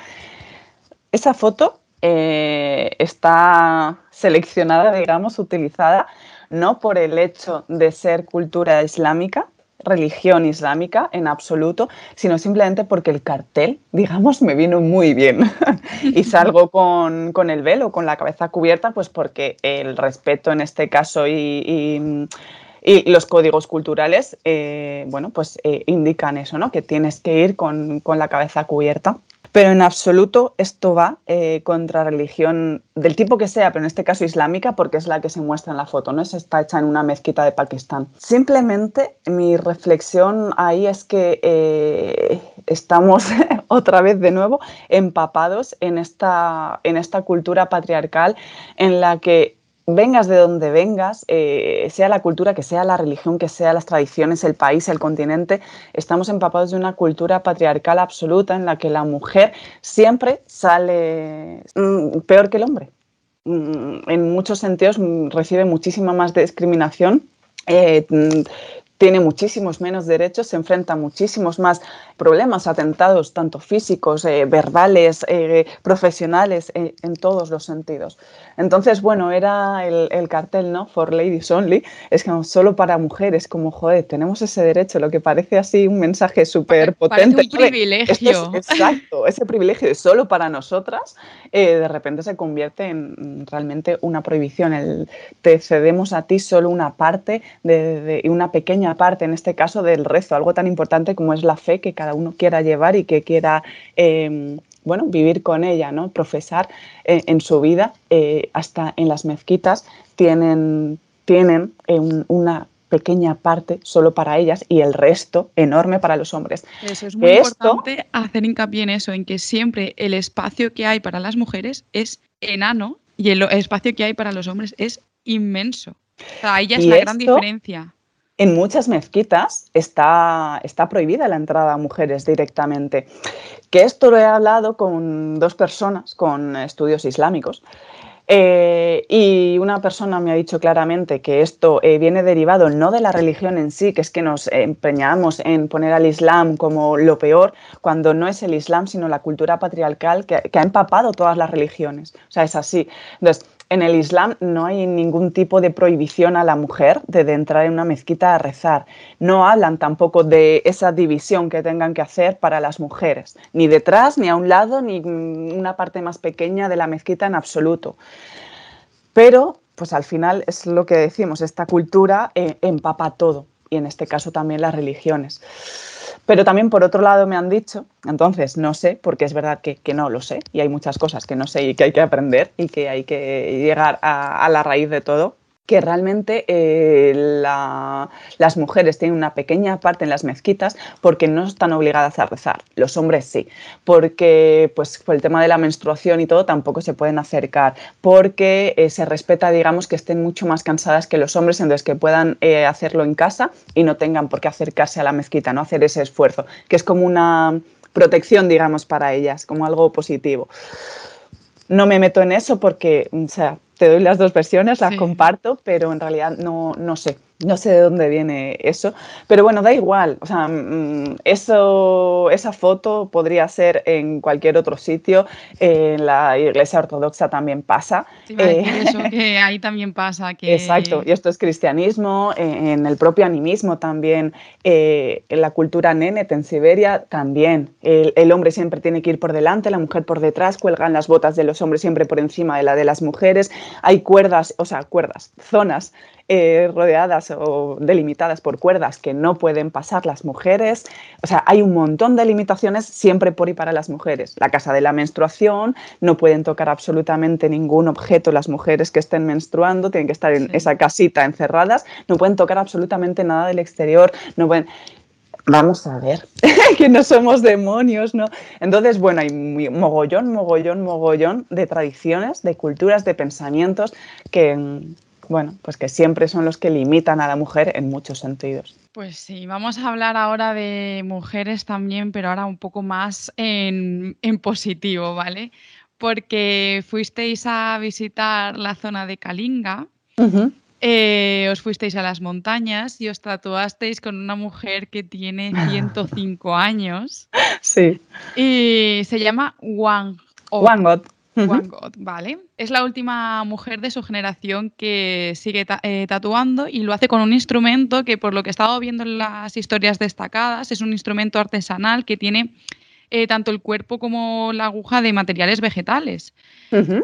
Esa foto eh, está seleccionada, digamos, utilizada no por el hecho de ser cultura islámica, religión islámica en absoluto, sino simplemente porque el cartel, digamos, me vino muy bien. y salgo con, el velo, con la cabeza cubierta, pues porque el respeto en este caso y, los códigos culturales, eh, bueno, pues eh, indican eso, ¿no? Que tienes que ir con, con la cabeza cubierta. Pero en absoluto esto va eh, contra religión del tipo que sea, pero en este caso islámica, porque es la que se muestra en la foto, no es está hecha en una mezquita de Pakistán. Simplemente mi reflexión ahí es que eh, estamos otra vez de nuevo empapados en esta, en esta cultura patriarcal en la que vengas de donde vengas, eh, sea la cultura que sea, la religión que sea, las tradiciones, el país, el continente, estamos empapados de una cultura patriarcal absoluta en la que la mujer siempre sale mm, peor que el hombre. mm, en muchos sentidos mm, recibe muchísima más discriminación. Eh, tiene muchísimos menos derechos, se enfrenta a muchísimos más problemas, atentados, tanto físicos, eh, verbales, eh, profesionales, eh, en todos los sentidos. Entonces, bueno, era el, cartel, ¿no? For Ladies Only, es que solo para mujeres, como, joder, tenemos ese derecho, lo que parece así un mensaje súper potente. un privilegio. exacto, ese privilegio de solo para nosotras, de repente se convierte en realmente una prohibición. El, te cedemos a ti solo una parte de, de una pequeña parte, en este caso, del rezo, algo tan importante como es la fe que cada uno quiera llevar y que quiera em, bueno, vivir con ella, ¿no? profesar eh, en su vida. Eh, hasta en las mezquitas tienen, tienen eh, una pequeña parte solo para ellas y el resto enorme para los hombres. Eso es muy importante hacer hincapié en eso, en que siempre el espacio que hay para las mujeres es enano y el espacio que hay para los hombres es inmenso. O sea, ahí ya es la gran diferencia. En muchas mezquitas está, está prohibida la entrada a mujeres directamente. Que esto lo he hablado con dos personas con estudios islámicos. Eh, y una persona me ha dicho claramente que esto eh, viene derivado no de la religión en sí, que es que nos empeñamos en poner al Islam como lo peor, cuando no es el Islam, sino la cultura patriarcal que, que ha empapado todas las religiones. O sea, es así. Entonces, en el Islam no hay ningún tipo de prohibición a la mujer de, entrar en una mezquita a rezar. No hablan tampoco de esa división que tengan que hacer para las mujeres, ni detrás, ni a un lado, ni una parte más pequeña de la mezquita en absoluto. Pero, pues al final es lo que decimos, esta cultura eh, empapa todo, y en este caso también las religiones. Pero también por otro lado me han dicho, entonces no sé, porque es verdad que, no lo sé y hay muchas cosas que no sé y que hay que aprender y que hay que llegar a la raíz de todo, que realmente eh, las mujeres tienen una pequeña parte en las mezquitas porque no están obligadas a rezar, los hombres sí, porque pues por el tema de la menstruación y todo tampoco se pueden acercar, porque eh, se respeta digamos que estén mucho más cansadas que los hombres, entonces que puedan eh, hacerlo en casa y no tengan por qué acercarse a la mezquita, no hacer ese esfuerzo, que es como una protección digamos para ellas, como algo positivo. No me meto en eso porque, o sea, te doy las dos versiones, las comparto, pero en realidad no, no sé. No sé de dónde viene eso, pero bueno, da igual. O sea, mm, eso, esa foto podría ser en cualquier otro sitio. En la iglesia ortodoxa también pasa. Eh, eso, que ahí también pasa. Que... Exacto, y esto es cristianismo, en el propio animismo también, eh, en la cultura nenet en Siberia también. El, el, hombre siempre tiene que ir por delante, la mujer por detrás, cuelgan las botas de los hombres siempre por encima de la de las mujeres. Hay cuerdas, o sea, cuerdas, zonas eh, rodeadas o delimitadas por cuerdas que no pueden pasar las mujeres. O sea, hay un montón de limitaciones siempre por y para las mujeres. La casa de la menstruación, no pueden tocar absolutamente ningún objeto las mujeres que estén menstruando, tienen que estar en esa casita encerradas, no pueden tocar absolutamente nada del exterior, no pueden vamos a ver, que no somos demonios, ¿no? Entonces, bueno, hay mogollón, mogollón, mogollón de tradiciones, de culturas, de pensamientos que, bueno, pues que siempre son los que limitan a la mujer en muchos sentidos. Pues sí, vamos a hablar ahora de mujeres también, pero ahora un poco más en, positivo, ¿vale? Porque fuisteis a visitar la zona de Kalinga, eh, os fuisteis a las montañas y os tatuasteis con una mujer que tiene 105 años. Sí. Y se llama Wang. Wangot. One God, ¿vale? Es la última mujer de su generación que sigue eh, tatuando y lo hace con un instrumento que, por lo que he estado viendo en las historias destacadas, es un instrumento artesanal que tiene eh, tanto el cuerpo como la aguja de materiales vegetales.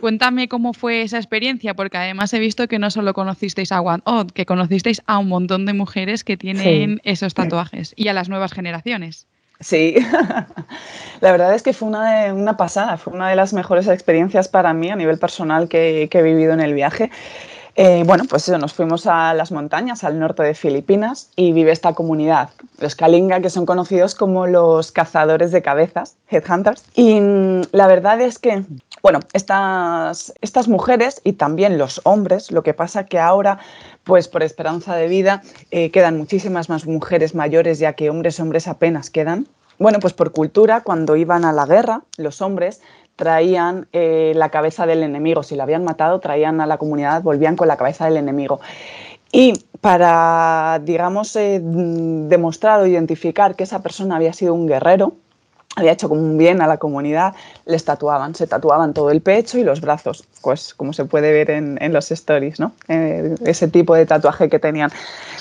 Cuéntame cómo fue esa experiencia, porque además he visto que no solo conocisteis a One Odd, que conocisteis a un montón de mujeres que tienen esos tatuajes y a las nuevas generaciones. Sí, la verdad es que fue una, una, pasada, fue una de las mejores experiencias para mí a nivel personal que, he vivido en el viaje. Eh, bueno, pues eso, nos fuimos a las montañas, al norte de Filipinas, y vive esta comunidad, los Kalinga, que son conocidos como los cazadores de cabezas, headhunters. Y mm, la verdad es que, bueno, estas, estas mujeres y también los hombres, lo que pasa que ahora pues por esperanza de vida eh, quedan muchísimas más mujeres mayores, ya que hombres, hombres apenas quedan. Bueno, pues por cultura, cuando iban a la guerra, los hombres traían eh, la cabeza del enemigo. Si lo habían matado, traían a la comunidad, volvían con la cabeza del enemigo. Y para, digamos, eh, demostrar o identificar que esa persona había sido un guerrero, había hecho como un bien a la comunidad, les tatuaban, se tatuaban todo el pecho y los brazos, pues como se puede ver en, los stories, ¿no? Eh, ese tipo de tatuaje que tenían.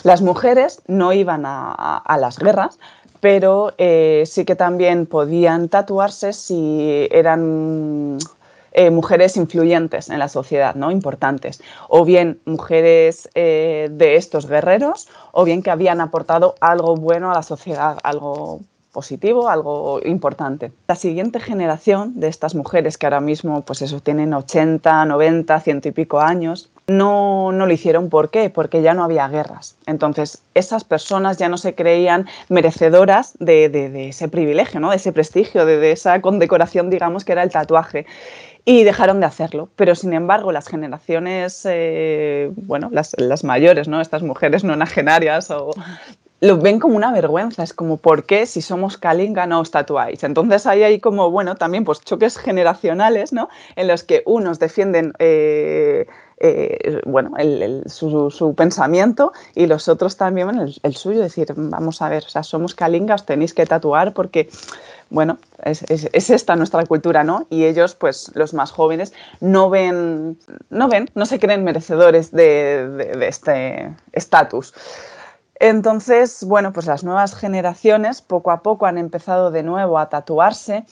Las mujeres no iban a, las guerras, pero eh, sí que también podían tatuarse si eran eh, mujeres influyentes en la sociedad, ¿no? importantes, o bien mujeres de estos guerreros, o bien que habían aportado algo bueno a la sociedad, algo positivo, algo importante. La siguiente generación de estas mujeres que ahora mismo, pues eso, tienen 80, 90, ciento y pico años, no, no lo hicieron. ¿Por qué? Porque ya no había guerras. Entonces, esas personas ya no se creían merecedoras de, ese privilegio, ¿no? de ese prestigio, de, esa condecoración, digamos, que era el tatuaje y dejaron de hacerlo. Pero sin embargo, las generaciones, eh, bueno, las, las, mayores, ¿no? Estas mujeres no enajenarias o lo ven como una vergüenza, es como, ¿por qué si somos Kalinga no os tatuáis? Entonces ahí hay como, bueno, también pues choques generacionales, ¿no? En los que unos defienden, eh, eh, bueno, su, pensamiento y los otros también el, suyo, decir, vamos a ver, o sea, somos Kalinga, os tenéis que tatuar porque, bueno, es, esta nuestra cultura, ¿no? Y ellos, pues los más jóvenes, no ven, no ven, no se creen merecedores de, de este estatus. Entonces, bueno, pues las nuevas generaciones poco a poco han empezado de nuevo a tatuarse,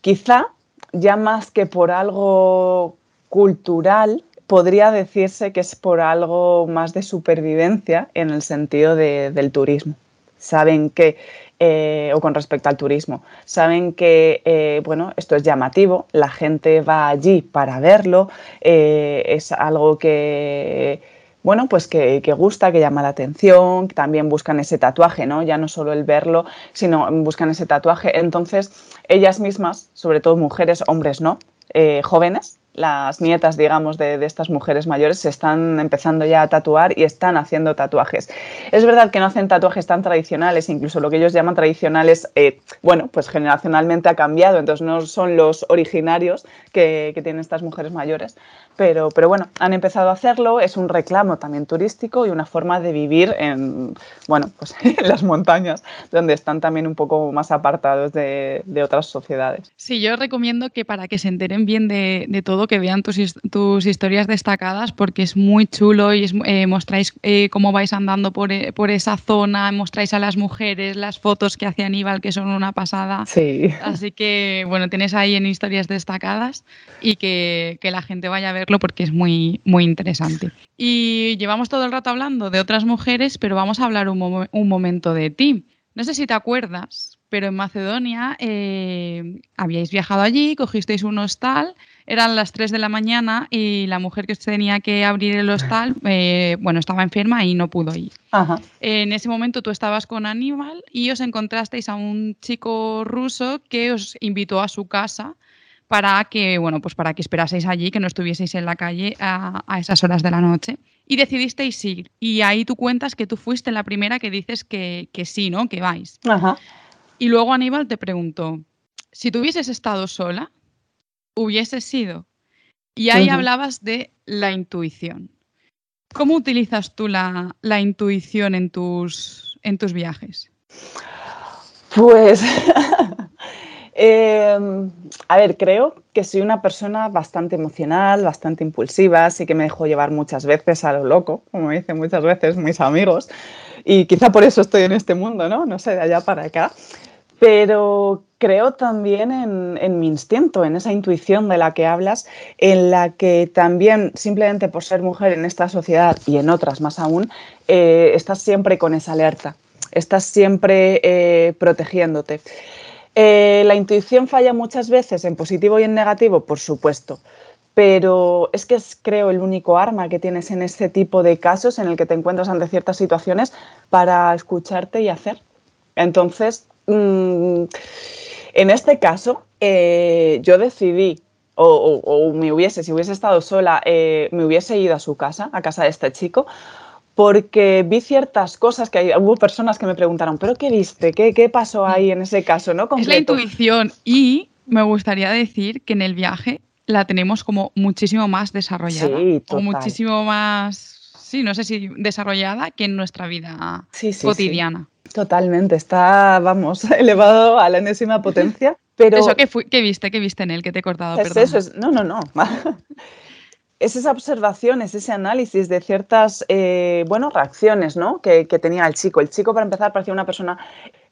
quizá ya más que por algo cultural, podría decirse que es por algo más de supervivencia en el sentido del turismo. Saben que, eh, o con respecto al turismo, saben que, eh, bueno, esto es llamativo, la gente va allí para verlo, eh, es algo que bueno, pues que, gusta, que llama la atención, también buscan ese tatuaje, ¿no? Ya no solo el verlo, sino buscan ese tatuaje. Entonces, ellas mismas, sobre todo mujeres, hombres no, eh, jóvenes, las nietas, digamos, de, estas mujeres mayores se están empezando ya a tatuar y están haciendo tatuajes. Es verdad que no hacen tatuajes tan tradicionales, incluso lo que ellos llaman tradicionales, eh, bueno, pues generacionalmente ha cambiado, entonces no son los originarios que, tienen estas mujeres mayores, pero, pero bueno, han empezado a hacerlo, es un reclamo también turístico y una forma de vivir en, bueno, pues en las montañas, donde están también un poco más apartados de, otras sociedades. Sí, yo recomiendo que para que se enteren bien de, de todo, que vean tus, tus historias destacadas porque es muy chulo y eh, mostráis eh, cómo vais andando por, eh, por, esa zona, mostráis a las mujeres las fotos que hace Aníbal que son una pasada. Sí. Así que bueno, tienes ahí en historias destacadas y que, que la gente vaya a verlo porque es muy, muy interesante. Y llevamos todo el rato hablando de otras mujeres, pero vamos a hablar un, un momento de ti. No sé si te acuerdas, pero en Macedonia habíais viajado allí, cogisteis un hostal eran las 3 de la mañana y la mujer que tenía que abrir el hostal, eh, bueno, estaba enferma y no pudo ir. En ese momento tú estabas con Aníbal y os encontrasteis a un chico ruso que os invitó a su casa para que, bueno, pues para que esperaseis allí, que no estuvieseis en la calle a, esas horas de la noche. Y decidisteis ir. Y ahí tú cuentas que tú fuiste la primera que dices que, que sí, ¿no? Que vais. Y luego Aníbal te preguntó, si tuvieses estado sola, hubiese sido. Y ahí hablabas de la intuición. ¿Cómo utilizas tú la, intuición en tus, en tus viajes? Pues, em, a ver, creo que soy una persona bastante emocional, bastante impulsiva, sí que me dejo llevar muchas veces a lo loco, como dicen muchas veces mis amigos, y quizá por eso estoy en este mundo, ¿no? No sé, de allá para acá. Pero creo también en, mi instinto, en esa intuición de la que hablas, en la que también, simplemente por ser mujer en esta sociedad y en otras más aún, eh, estás siempre con esa alerta, estás siempre eh, protegiéndote. Eh, la intuición falla muchas veces en positivo y en negativo, por supuesto, pero es que es, creo, el único arma que tienes en este tipo de casos en el que te encuentras ante ciertas situaciones para escucharte y hacer. Entonces, mm, en este caso, eh, yo decidí, o, me hubiese, si hubiese estado sola, eh, me hubiese ido a su casa, a casa de este chico, porque vi ciertas cosas que hubo personas que me preguntaron, ¿pero qué viste? ¿Qué, qué pasó ahí en ese caso? ¿no? Es la intuición y me gustaría decir que en el viaje la tenemos como muchísimo más desarrollada. Sí, o total. muchísimo más, sí, no sé si desarrollada que en nuestra vida Sí, sí, sí. cotidiana. Totalmente, está, vamos, elevado a la enésima potencia. Pero Eso, ¿qué, fui- qué viste? ¿Qué viste en él? que te he cortado? es Perdona. eso, es, no, no, no. Es esa observación, es ese análisis de ciertas, eh, bueno, reacciones, ¿no? Que, que tenía el chico. El chico, para empezar, parecía una persona,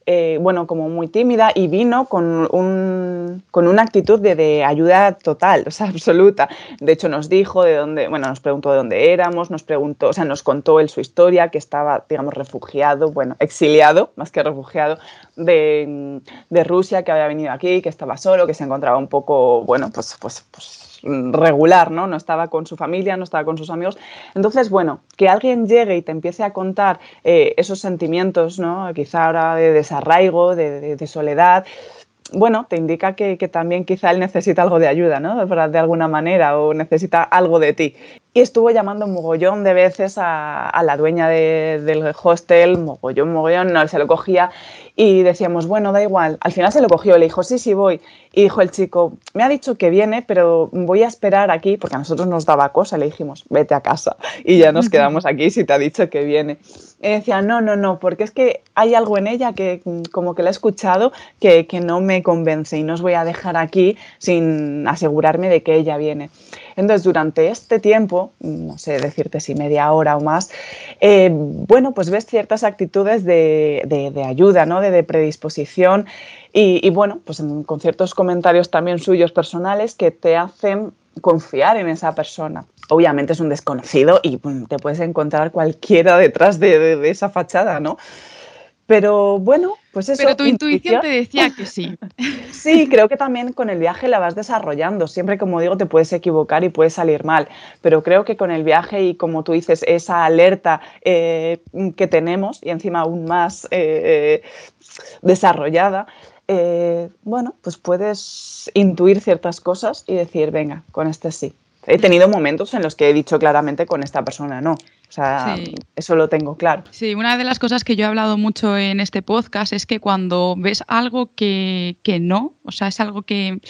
eh, bueno, como muy tímida y vino con, un, con una actitud de, de ayuda total, o sea, absoluta. De hecho, nos dijo de dónde, bueno, nos preguntó de dónde éramos, nos preguntó, o sea, nos contó él su historia, que estaba, digamos, refugiado, bueno, exiliado, más que refugiado, de, de Rusia, que había venido aquí, que estaba solo, que se encontraba un poco, bueno, pues, pues, pues regular, ¿no? No estaba con su familia, no estaba con sus amigos. Entonces, bueno, que alguien llegue y te empiece a contar eh, esos sentimientos, ¿no? Quizá ahora de desarraigo, de, soledad, bueno, te indica que, que también quizá él necesita algo de ayuda, ¿no? De alguna manera, o necesita algo de ti. Y estuvo llamando mogollón de veces a, a la dueña de- del hostel, mogollón, mogollón, no se lo cogía. Y decíamos, bueno, da igual. Al final se lo cogió, le dijo, sí, sí, voy. Y dijo el chico, me ha dicho que viene, pero voy a esperar aquí, porque a nosotros nos daba cosa. Le dijimos, vete a casa y ya nos quedamos aquí si te ha dicho que viene. Y decía, no, no, no, porque es que hay algo en ella que como que la he escuchado que, que no me convence y no os voy a dejar aquí sin asegurarme de que ella viene. Entonces, durante este tiempo, no sé decirte si media hora o más, eh, bueno, pues ves ciertas actitudes de, de- ayuda, ¿no? de, de predisposición y, bueno, pues con ciertos comentarios también suyos personales que te hacen confiar en esa persona. Obviamente es un desconocido y mm, te puedes encontrar cualquiera detrás de, de- de esa fachada, ¿no? Pero bueno, pues eso. Pero tu intuición te decía que sí. Sí, creo que también con el viaje la vas desarrollando. Siempre, como digo, te puedes equivocar y puede salir mal, pero creo que con el viaje y como tú dices, esa alerta eh, que tenemos y encima aún más eh, desarrollada, eh, bueno, pues puedes intuir ciertas cosas y decir, venga, con este sí. He tenido momentos en los que he dicho claramente con esta persona no. O sea, Sí. eso lo tengo claro. Sí, una de las cosas que yo he hablado mucho en este podcast es que cuando ves algo que, que no, o sea, es algo que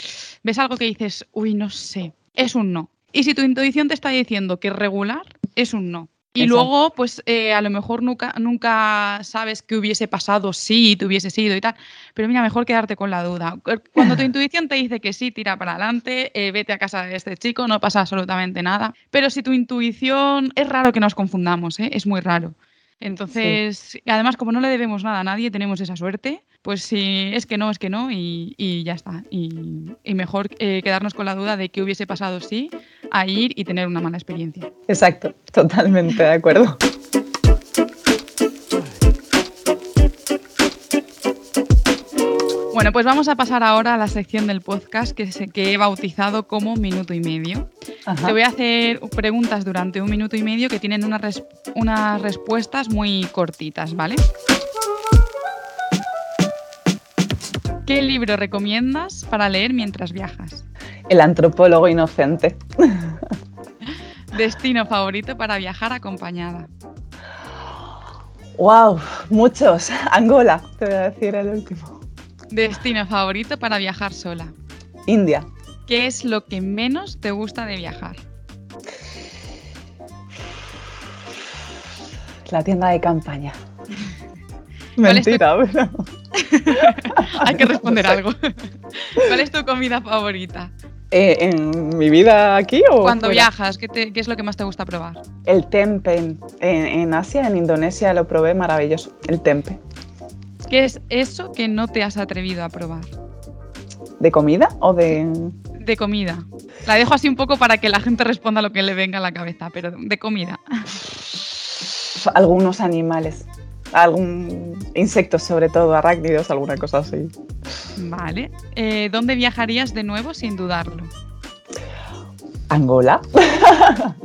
ves algo que dices, uy, no sé, es un no. Y si tu intuición te está diciendo que es regular, es un no. Y Exacto. luego, pues eh, a lo mejor nunca, nunca sabes qué hubiese pasado si te hubiese sido y tal. Pero mira, mejor quedarte con la duda. Cuando tu intuición te dice que sí, tira para adelante, eh, vete a casa de este chico, no pasa absolutamente nada. Pero si tu intuición, es raro que nos confundamos, ¿eh? es muy raro. Entonces, además, como no le debemos nada a nadie, tenemos esa suerte, pues si es que no, es que no, y, y ya está. Y, y mejor eh, quedarnos con la duda de qué hubiese pasado si a ir y tener una mala experiencia. Exacto, totalmente de acuerdo. Bueno, pues vamos a pasar ahora a la sección del podcast que, se- que he bautizado como minuto y medio. Ajá. Te voy a hacer preguntas durante un minuto y medio que tienen unas, res- unas respuestas muy cortitas, ¿vale? ¿Qué libro recomiendas para leer mientras viajas? El antropólogo inocente. Destino favorito para viajar acompañada. ¡Wow! Muchos. Angola, te voy a decir el último. Destino favorito para viajar sola. India. ¿Qué es lo que menos te gusta de viajar? La tienda de campaña. ¿Cuál es tu- Mentira, pero. Hay que responder No sé. algo. ¿Cuál es tu comida favorita? Eh, ¿En mi vida aquí o Cuando fuera? viajas, ¿qué, te- qué es lo que más te gusta probar? El tempe. En, en Asia, en Indonesia, lo probé maravilloso. El tempe. ¿Qué es eso que no te has atrevido a probar? ¿De comida o de.? De comida. La dejo así un poco para que la gente responda lo que le venga a la cabeza, pero de comida. Algunos animales. Algún insectos, sobre todo, arácnidos, alguna cosa así. Vale. Eh, ¿Dónde viajarías de nuevo sin dudarlo? Angola.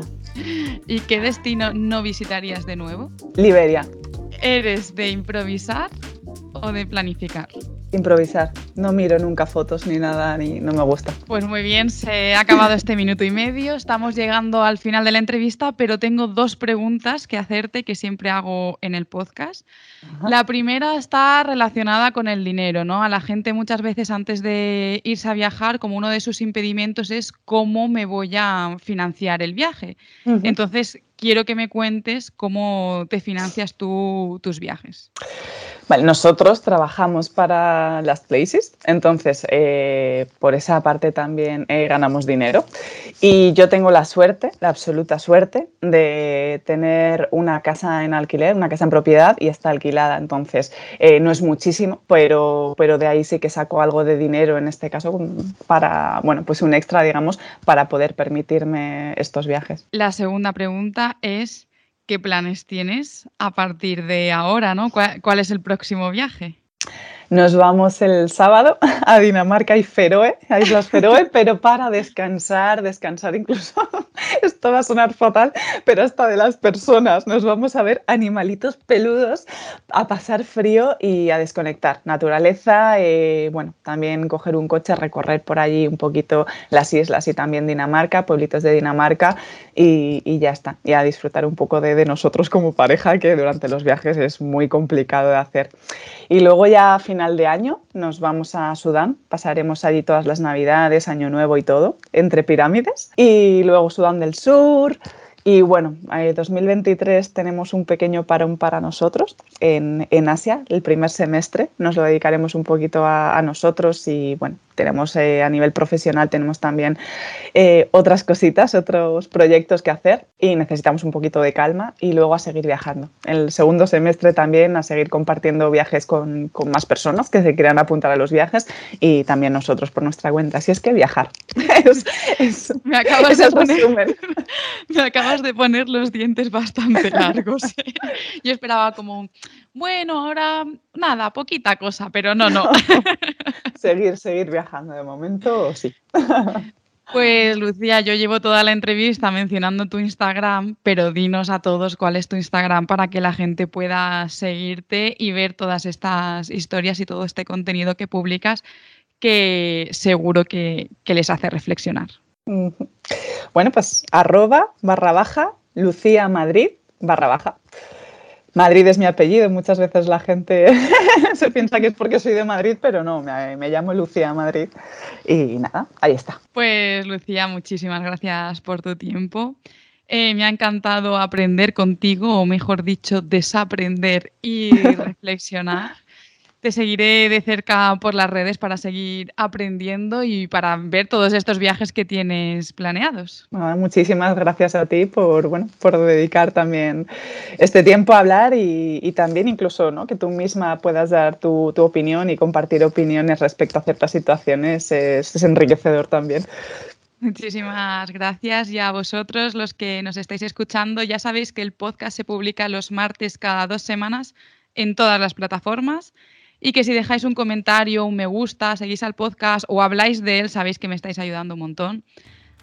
¿Y qué destino no visitarías de nuevo? Liberia. ¿Eres de improvisar o de planificar? Improvisar. no miro nunca fotos ni nada, ni no me gusta. Pues muy bien, se ha acabado este minuto y medio. Estamos llegando al final de la entrevista, pero tengo dos preguntas que hacerte que siempre hago en el podcast. La primera está relacionada con el dinero, ¿no? A la gente muchas veces antes de irse a viajar, como uno de sus impedimentos es cómo me voy a financiar el viaje. Entonces, quiero que me cuentes cómo te financias tú tus viajes. Vale, nosotros trabajamos para las places, entonces eh, por esa parte también eh, ganamos dinero. Y yo tengo la suerte, la absoluta suerte, de tener una casa en alquiler, una casa en propiedad y está alquilada. Entonces eh, no es muchísimo, pero, pero de ahí sí que saco algo de dinero, en este caso, para, bueno, pues un extra, digamos, para poder permitirme estos viajes. La segunda pregunta es ¿Qué planes tienes a partir de ahora? ¿no? ¿Cuál, es el próximo viaje? Nos vamos el sábado a Dinamarca y Feroe, a Islas Feroe, pero para descansar, descansar incluso, esto va a sonar fatal, pero hasta de las personas. Nos vamos a ver animalitos peludos, a pasar frío y a desconectar. Naturaleza, eh, bueno, también coger un coche, recorrer por allí un poquito las islas y también Dinamarca, pueblitos de Dinamarca y, ya está. Y a disfrutar un poco de, de nosotros como pareja, que durante los viajes es muy complicado de hacer. Y luego ya a final de año nos vamos a Sudán, pasaremos allí todas las navidades, año nuevo y todo, entre pirámides. Y luego Sudán del Sur, y bueno, en 2023 tenemos un pequeño parón para nosotros en, en, Asia, el primer semestre. Nos lo dedicaremos un poquito a, a nosotros y bueno, tenemos eh, a nivel profesional, tenemos también eh, otras cositas, otros proyectos que hacer y necesitamos un poquito de calma y luego a seguir viajando. El segundo semestre también a seguir compartiendo viajes con, con más personas que se quieran apuntar a los viajes y también nosotros por nuestra cuenta. Así es que viajar. me, acabas de poner, me acabas de poner los dientes bastante largos. ¿eh? Yo esperaba como, bueno, ahora nada, poquita cosa, pero no, no. seguir, seguir viajando de momento, sí. Pues Lucía, yo llevo toda la entrevista mencionando tu Instagram, pero dinos a todos cuál es tu Instagram para que la gente pueda seguirte y ver todas estas historias y todo este contenido que publicas que seguro que, que les hace reflexionar. Bueno, pues arroba barra baja Lucía Madrid barra baja. Madrid es mi apellido, muchas veces la gente se piensa que es porque soy de Madrid, pero no, me, llamo Lucía Madrid y nada, ahí está. Pues Lucía, muchísimas gracias por tu tiempo. Eh, me ha encantado aprender contigo, o mejor dicho, desaprender y reflexionar. Te seguiré de cerca por las redes para seguir aprendiendo y para ver todos estos viajes que tienes planeados. muchísimas gracias a ti por, bueno, por dedicar también este tiempo a hablar y, también incluso ¿no? que tú misma puedas dar tu, opinión y compartir opiniones respecto a ciertas situaciones es, es enriquecedor también. Muchísimas gracias y a vosotros los que nos estáis escuchando. Ya sabéis que el podcast se publica los martes cada dos semanas en todas las plataformas y que si dejáis un comentario, un me gusta, seguís al podcast o habláis de él, sabéis que me estáis ayudando un montón.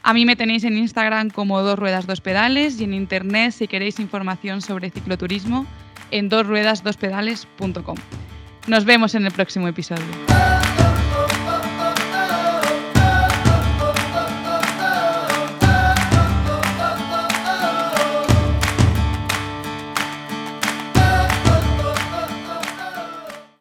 A mí me tenéis en Instagram como dos ruedas dos pedales y en internet si queréis información sobre cicloturismo en dosruedasdospedales.com. Nos vemos en el próximo episodio.